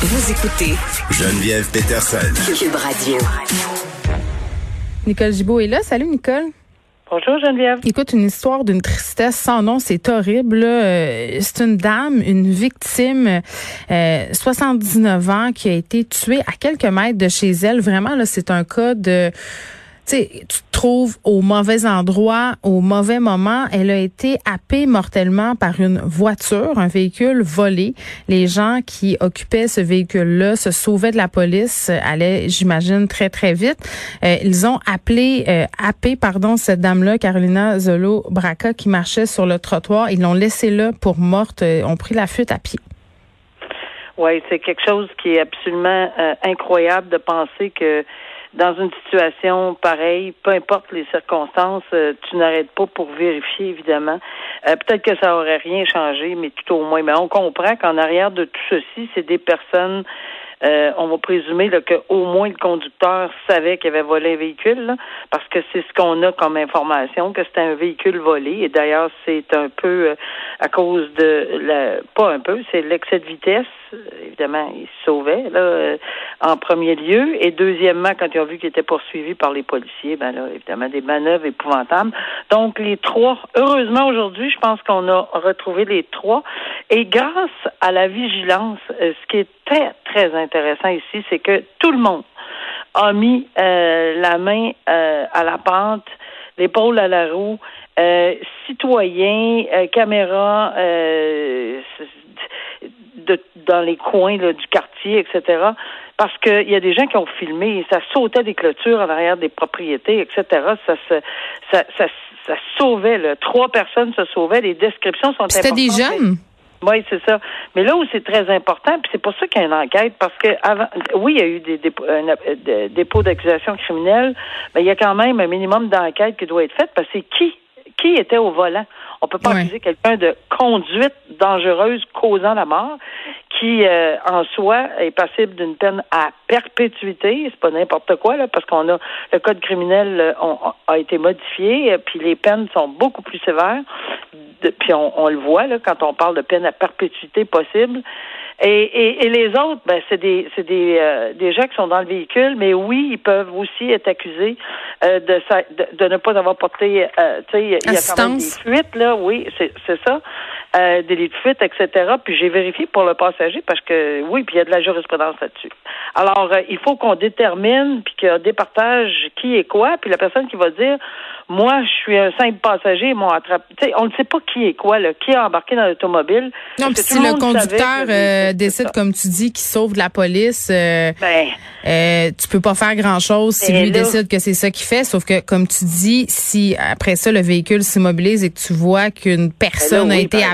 Vous écoutez Geneviève Peterson. Cube Radio. Nicole Gibault est là. Salut, Nicole. Bonjour Geneviève. Écoute, une histoire d'une tristesse sans nom, c'est horrible. Euh, c'est une dame, une victime, euh, 79 ans, qui a été tuée à quelques mètres de chez elle. Vraiment, là, c'est un cas de sais, tu te trouves au mauvais endroit, au mauvais moment. Elle a été happée mortellement par une voiture, un véhicule volé. Les gens qui occupaient ce véhicule-là se sauvaient de la police, allaient, j'imagine, très, très vite. Euh, ils ont appelé, euh, happé, pardon, cette dame-là, Carolina Zolo Braca, qui marchait sur le trottoir. Ils l'ont laissée là pour morte, euh, ont pris la fuite à pied. Oui, c'est quelque chose qui est absolument euh, incroyable de penser que dans une situation pareille, peu importe les circonstances, euh, tu n'arrêtes pas pour vérifier, évidemment. Euh, peut-être que ça aurait rien changé, mais tout au moins. Mais on comprend qu'en arrière de tout ceci, c'est des personnes euh, on va présumer là, que au moins le conducteur savait qu'il avait volé un véhicule, parce que c'est ce qu'on a comme information, que c'était un véhicule volé. Et d'ailleurs, c'est un peu à cause de la pas un peu, c'est l'excès de vitesse. Évidemment, il se sauvait là, en premier lieu. Et deuxièmement, quand ils ont vu qu'il était poursuivi par les policiers, ben là, évidemment, des manœuvres épouvantables. Donc, les trois, heureusement aujourd'hui, je pense qu'on a retrouvé les trois. Et grâce à la vigilance, euh, ce qui est très, très intéressant ici, c'est que tout le monde a mis euh, la main euh, à la pente, l'épaule à la roue, euh, citoyens, euh, caméras, de, dans les coins là, du quartier, etc. Parce qu'il y a des gens qui ont filmé, ça sautait des clôtures en arrière des propriétés, etc. Ça se, ça, ça, ça sauvait. Là. Trois personnes se sauvaient. Les descriptions sont C'était des jeunes? Oui, c'est ça. Mais là où c'est très important, puis c'est pour ça qu'il y a une enquête, parce que avant, oui, il y a eu des dépôts, euh, dépôts d'accusation criminelle, mais il y a quand même un minimum d'enquête qui doit être faite, parce que c'est qui qui était au volant. On peut pas accuser quelqu'un de conduite dangereuse causant la mort, qui euh, en soi est passible d'une peine à perpétuité. C'est pas n'importe quoi là, parce qu'on a le code criminel euh, a été modifié, euh, puis les peines sont beaucoup plus sévères. puis on, on, le voit là quand on parle de peine à perpétuité possible. Et, et, les autres, ben, c'est des, c'est des, euh, des gens qui sont dans le véhicule, mais oui, ils peuvent aussi être accusés euh, de, de, de, ne pas avoir porté, euh, tu sais, il y a quand même des fuites, là, oui, c'est, c'est ça, euh, des lits de fuite, etc. Puis j'ai vérifié pour le passager parce que, oui, puis il y a de la jurisprudence là-dessus. Alors, euh, il faut qu'on détermine, puis qu'on départage qui est quoi, puis la personne qui va dire, moi, je suis un simple passager, moi, attrape. sais, on ne sait pas qui est quoi, là, qui est embarqué dans l'automobile. Non, puis si le, conducteur euh, décide, comme tu dis, qu'il sauve de la police, euh, ben, euh, tu peux pas faire grand-chose si ben lui décide que c'est ça qu'il fait. Sauf que, comme tu dis, si après ça, le véhicule s'immobilise et que tu vois qu'une personne ben a été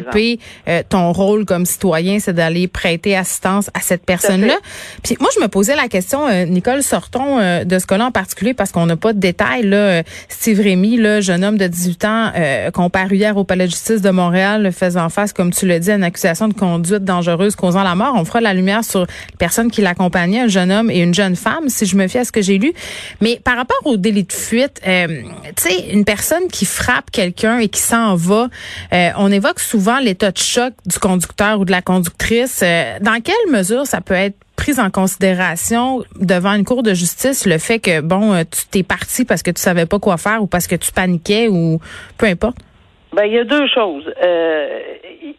euh, ton rôle comme citoyen, c'est d'aller prêter assistance à cette personne-là. Puis moi, je me posais la question, Nicole, sortons de ce cas-là en particulier parce qu'on n'a pas de détails. Là, Steve Rémy le jeune homme de 18 ans euh, comparu hier au palais de justice de Montréal, faisant face, comme tu le dis, à une accusation de conduite dangereuse causant la mort. On fera la lumière sur les personnes qui l'accompagnaient, un jeune homme et une jeune femme, si je me fie à ce que j'ai lu. Mais par rapport au délit de fuite, euh, tu sais, une personne qui frappe quelqu'un et qui s'en va, euh, on évoque souvent l'état de choc du conducteur ou de la conductrice. Euh, dans quelle mesure ça peut être prise en considération devant une cour de justice le fait que bon euh, tu t'es parti parce que tu savais pas quoi faire ou parce que tu paniquais ou peu importe? Ben, il y a deux choses. Euh,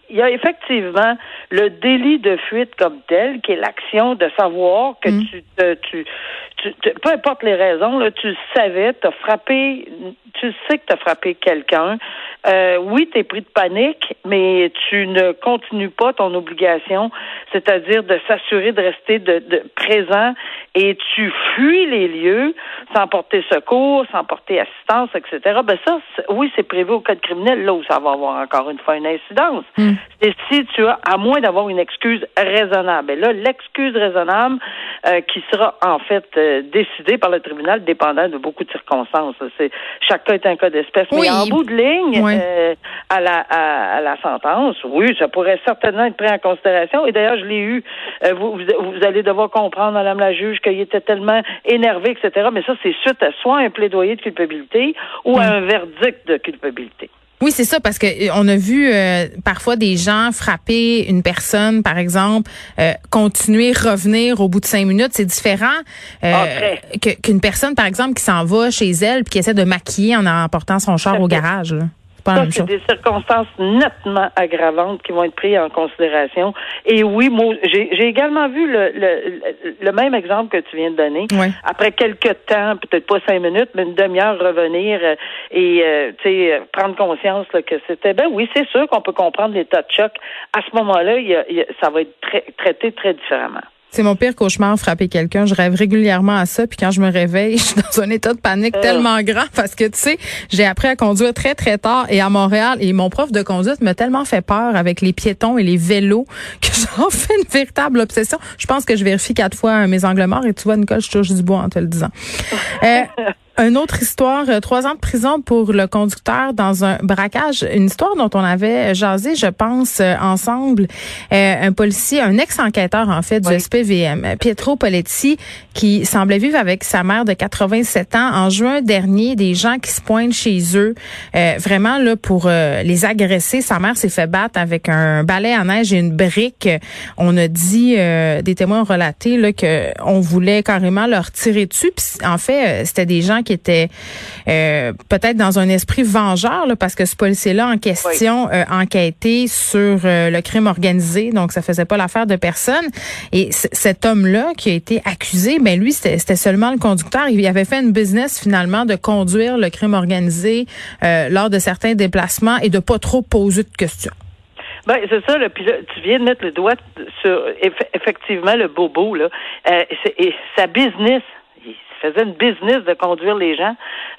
il y a effectivement le délit de fuite comme tel, qui est l'action de savoir que mm. tu, te, tu, tu, peu importe les raisons, là, tu savais, tu as frappé, tu sais que tu as frappé quelqu'un. Euh, oui, tu es pris de panique, mais tu ne continues pas ton obligation, c'est-à-dire de s'assurer de rester de, de présent et tu fuis les lieux sans porter secours, sans porter assistance, etc. Ben ça, oui, c'est prévu au code criminel, là où ça va avoir encore une fois une incidence. Mm. C'est si tu as, à moins d'avoir une excuse raisonnable. Et là, l'excuse raisonnable euh, qui sera en fait euh, décidée par le tribunal dépendant de beaucoup de circonstances. C'est chaque cas est un cas d'espèce. Mais en bout de ligne, euh, à, la, à, la sentence, oui, ça pourrait certainement être pris en considération. Et d'ailleurs, je l'ai eu. Vous, vous, allez devoir comprendre, Madame la juge, qu'il était tellement énervé, etc. Mais ça, c'est suite à soit un plaidoyer de culpabilité ou à un verdict de culpabilité. Oui, c'est ça, parce que euh, on a vu euh, parfois des gens frapper une personne, par exemple, euh, continuer, revenir au bout de cinq minutes. C'est différent ah, qu'une personne, par exemple, qui s'en va chez elle puis qui essaie de maquiller en emportant son char au garage. Là. Ça, c'est des circonstances nettement aggravantes qui vont être prises en considération. Et oui, moi, j'ai également vu le, le, le, même exemple que tu viens de donner. Après quelques temps, peut-être pas cinq minutes, mais une demi-heure, revenir euh, et euh, tu sais prendre conscience que c'était ben oui, c'est sûr qu'on peut comprendre l'état de choc. À ce moment-là, ça va être traité très différemment. C'est mon pire cauchemar, frapper quelqu'un. Je rêve régulièrement à ça. Puis quand je me réveille, je suis dans un état de panique euh. tellement grand parce que, tu sais, j'ai appris à conduire très, très tard et à Montréal. Et mon prof de conduite m'a tellement fait peur avec les piétons et les vélos que j'en fais une véritable obsession. Je pense que je vérifie quatre fois mes angles morts. Et tu vois, Nicole, je touche du bois en te le disant. Euh, une autre histoire, euh, trois ans de prison pour le conducteur dans un braquage. Une histoire dont on avait jasé, je pense, euh, ensemble. Euh, un policier, un ex-enquêteur, en fait, du SPVM, Pietro Poletti, qui semblait vivre avec sa mère de 87 ans. En juin dernier, des gens qui se pointent chez eux, vraiment là pour les agresser. Sa mère s'est fait battre avec un balai à neige et une brique. On a dit, des témoins ont relaté là, que on voulait carrément leur tirer dessus. en fait, c'était des gens qui était euh, peut-être dans un esprit vengeur, parce que ce policier-là en question a euh, enquêté sur euh, le crime organisé, donc ça faisait pas l'affaire de personne. Et cet homme-là qui a été accusé, ben lui, c'était seulement le conducteur. Il avait fait une business finalement de conduire le crime organisé lors de certains déplacements et de pas trop poser de questions. Ben, c'est ça, là. Puis là, tu viens de mettre le doigt sur effectivement le bobo, là. et sa business, faisait une business de conduire les gens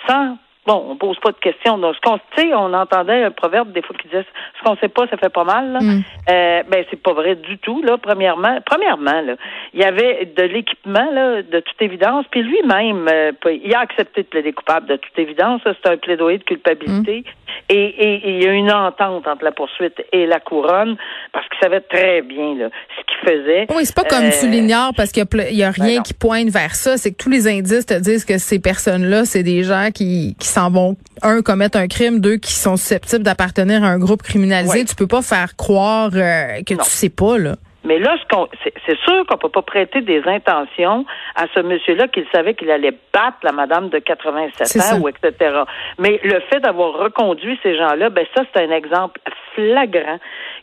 sans Bon, on pose pas de questions. Donc, ce qu'on sait, on entendait un proverbe des fois qui disait ce qu'on sait pas, ça fait pas mal. Là. Mm. Euh, ben, c'est pas vrai du tout. Là, premièrement, premièrement, là, il y avait de l'équipement là, de toute évidence. Puis lui-même, euh, il a accepté de plaider coupable de toute évidence. C'est un plaidoyer de culpabilité. Mm. Et, il y a une entente entre la poursuite et la couronne parce qu'il savait très bien là, ce qu'il faisait. Oui, c'est pas comme tu euh, l'ignores parce qu'il y, a, rien ben qui pointe vers ça. C'est que tous les indices te disent que ces personnes-là, c'est des gens qui, qui s'en vont, un, commettre un crime, deux, qui sont susceptibles d'appartenir à un groupe criminalisé. Tu peux pas faire croire euh, que tu sais pas, là. Mais là, c'est sûr qu'on peut pas prêter des intentions à ce monsieur-là qu'il savait qu'il allait battre la madame de 87 ans ou etc. Mais le fait d'avoir reconduit ces gens-là, ben ça, c'est un exemple flagrant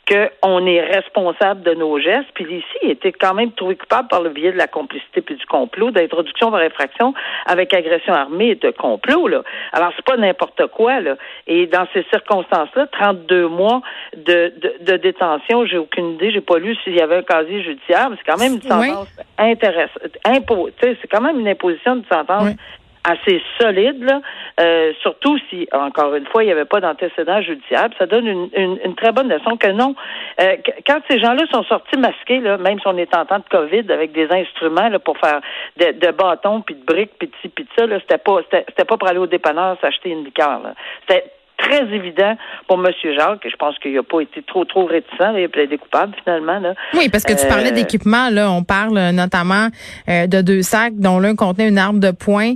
qu'on est responsable de nos gestes. Puis ici, il était quand même trouvé coupable par le biais de la complicité puis du complot, d'introduction de réfraction avec agression armée et de complot. Là. Alors, c'est pas n'importe quoi. Là. Et dans ces circonstances-là, 32 mois de, de, détention, j'ai aucune idée, j'ai pas lu s'il y avait un casier judiciaire, mais c'est quand même une sentence intéressante. c'est quand même une imposition de sentence assez solide, là, euh, surtout si, encore une fois, il n'y avait pas d'antécédent judiciaire. Ça donne une, une, très bonne leçon que non. Euh, quand ces gens-là sont sortis masqués, là, même si on est en temps de COVID, avec des instruments là, pour faire de, de bâtons, puis de briques, puis de ci, puis de ça, c'était pas, c'était pas pour aller au dépanneur s'acheter une liqueur. C'était très évident pour M. Jacques. Je pense qu'il n'a pas été trop, trop réticent. Il a plaidé coupable, finalement. Là. Oui, parce que tu parlais euh, d'équipement. Là, On parle euh, notamment euh, de deux sacs dont l'un contenait une arme de poing,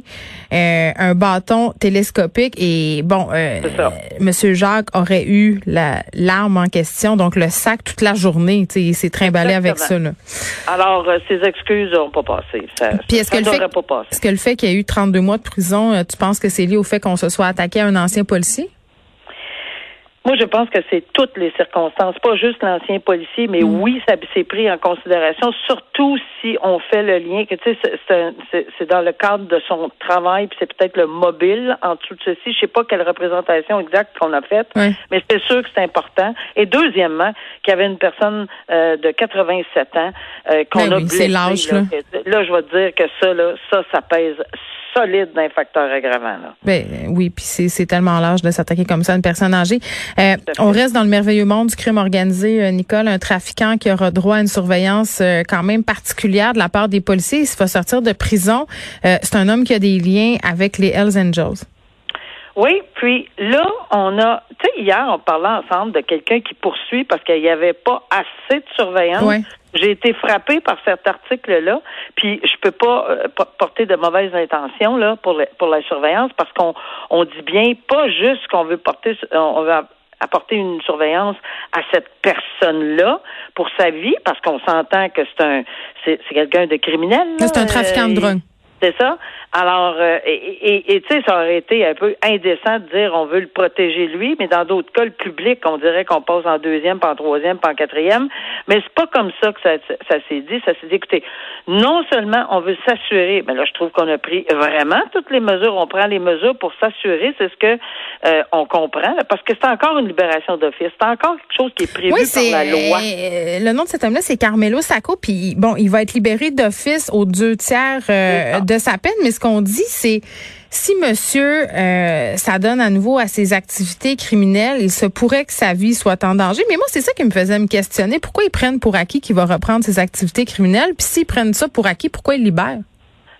un bâton télescopique. Et bon, M. Jacques aurait eu l'arme en question, donc le sac toute la journée. Il s'est trimballé avec ça. Là. Alors, ses excuses n'ont pas passé. Ça, Puis est-ce que, le fait, est-ce que le fait qu'il y ait eu 32 mois de prison, tu penses que c'est lié au fait qu'on se soit attaqué à un ancien policier? Moi, je pense que c'est toutes les circonstances, pas juste l'ancien policier, mais mm. oui, ça s'est pris en considération, surtout si on fait le lien, que tu sais, c'est dans le cadre de son travail, puis c'est peut-être le mobile en dessous de ceci. Je sais pas quelle représentation exacte qu'on a faite, mais c'est sûr que c'est important. Et deuxièmement, qu'il y avait une personne euh, de 87 ans euh, qu'on ben a blessé. Là. là, je vais te dire que ça, là, ça, ça pèse solide d'un facteur aggravant. Là. Ben, oui, puis c'est tellement large de s'attaquer comme ça à une personne âgée. Euh, on reste dans le merveilleux monde du crime organisé, euh, Nicole, un trafiquant qui aura droit à une surveillance euh, quand même particulière de la part des policiers. Il se va sortir de prison. c'est un homme qui a des liens avec les Hells Angels. Oui, puis là, on a, tu sais, hier, on parlait ensemble de quelqu'un qui poursuit parce qu'il n'y avait pas assez de surveillance. J'ai été frappée par cet article-là, puis je peux pas euh, porter de mauvaises intentions là pour pour la surveillance parce qu'on on dit bien pas juste qu'on veut porter on veut apporter une surveillance à cette personne-là pour sa vie, parce qu'on s'entend que c'est un c'est quelqu'un de criminel. C'est un trafiquant de drogue. C'est ça? Alors, euh, et tu sais, ça aurait été un peu indécent de dire on veut le protéger lui, mais dans d'autres cas, le public, on dirait qu'on passe en deuxième, pas en troisième, pas en quatrième. Mais c'est pas comme ça que ça, ça s'est dit. Ça s'est dit, écoutez, non seulement on veut s'assurer, mais là, je trouve qu'on a pris vraiment toutes les mesures, on prend les mesures pour s'assurer, c'est ce que euh, on comprend, parce que c'est encore une libération d'office, c'est encore quelque chose qui est prévu par la loi. Euh, le nom de cet homme-là, c'est Carmelo Sacco, puis bon, il va être libéré d'office aux deux tiers de sa peine, mais ce qu'on dit, c'est si monsieur euh, s'adonne à nouveau à ses activités criminelles, il se pourrait que sa vie soit en danger. Mais moi, c'est ça qui me faisait me questionner. Pourquoi ils prennent pour acquis qu'il va reprendre ses activités criminelles? Puis s'ils prennent ça pour acquis, pourquoi ils libèrent?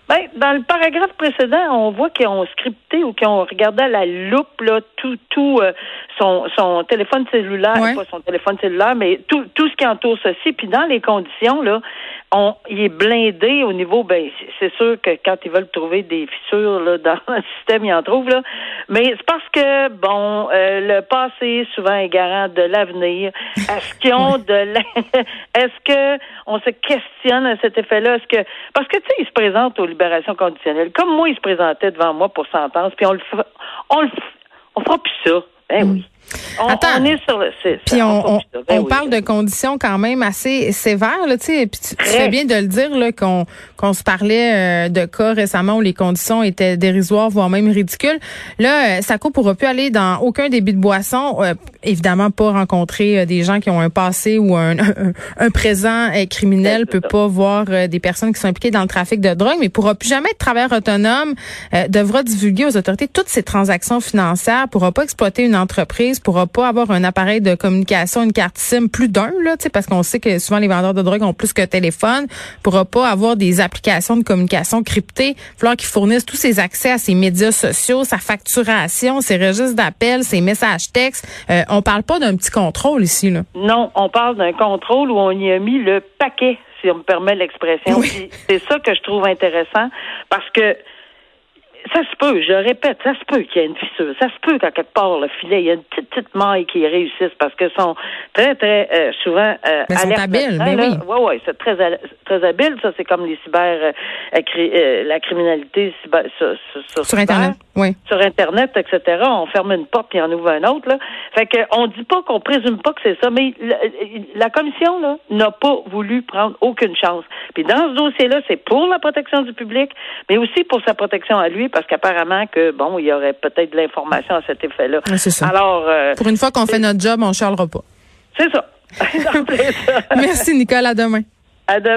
Ben, dans le paragraphe précédent, on voit qu'ils ont scripté ou qu'ils ont regardé à la loupe là, tout, tout euh, son, son téléphone cellulaire, pas son téléphone cellulaire, mais tout, tout ce qui entoure ceci. Puis dans les conditions, là, on, il est blindé au niveau, ben, c'est sûr que quand ils veulent trouver des fissures là, dans le système, ils en trouvent, là. Mais c'est parce que, bon, euh, le passé souvent est garant de l'avenir. Est-ce qu'ils ont de Est-ce que on se questionne à cet effet-là? Est-ce que parce que tu sais, ils se présentent aux libérations conditionnelles. Comme moi, ils se présentaient devant moi pour sentence, puis on le on le on fera plus ça. Ben mm. oui. On, Attends, on est sur le Puis on, on, ben parle de conditions quand même assez sévères, là, tu sais. Puis tu, fais bien de le dire là qu'on qu'on se parlait euh, de cas récemment où les conditions étaient dérisoires, voire même ridicules. Là, euh, pourra plus aller dans aucun débit de boisson. Euh, évidemment, pas rencontrer des gens qui ont un passé ou un, un, présent criminel. Peut pas voir des personnes qui sont impliquées dans le trafic de drogue, mais pourra plus jamais être travailleur autonome. devra divulguer aux autorités toutes ses transactions financières. Pourra pas exploiter une entreprise pourra pas avoir un appareil de communication, une carte SIM, plus d'un, là, parce qu'on sait que souvent les vendeurs de drogue ont plus que téléphone, pourra pas avoir des applications de communication cryptées. Falloir qu'ils fournissent tous ses accès à ses médias sociaux, sa facturation, ses registres d'appels, ses messages textes. Euh, on parle pas d'un petit contrôle ici, là. Non, on parle d'un contrôle où on y a mis le paquet, si on me permet l'expression. C'est ça que je trouve intéressant parce que ça se peut, je répète, ça se peut qu'il y ait une fissure. Ça se peut qu'à quelque part, le filet, il y a une petite, petite maille qui réussisse parce que sont très, très euh, souvent euh, mais sont habiles, mais oui. Oui, oui, c'est très, très habile. Ça, c'est comme les cyber, euh, euh, la criminalité cyber, sur, sur, Internet. Oui. Sur Internet, etc. On ferme une porte puis on ouvre une autre. Là. Fait que on dit pas qu'on présume pas que c'est ça, mais la, la commission là n'a pas voulu prendre aucune chance. Puis dans ce dossier-là, c'est pour la protection du public, mais aussi pour sa protection à lui parce qu'apparemment que bon, il y aurait peut-être de l'information à cet effet-là. c'est ça. Alors, euh, pour une fois qu'on fait notre job, on charlera pas. C'est ça. Merci Nicole, à demain. À demain.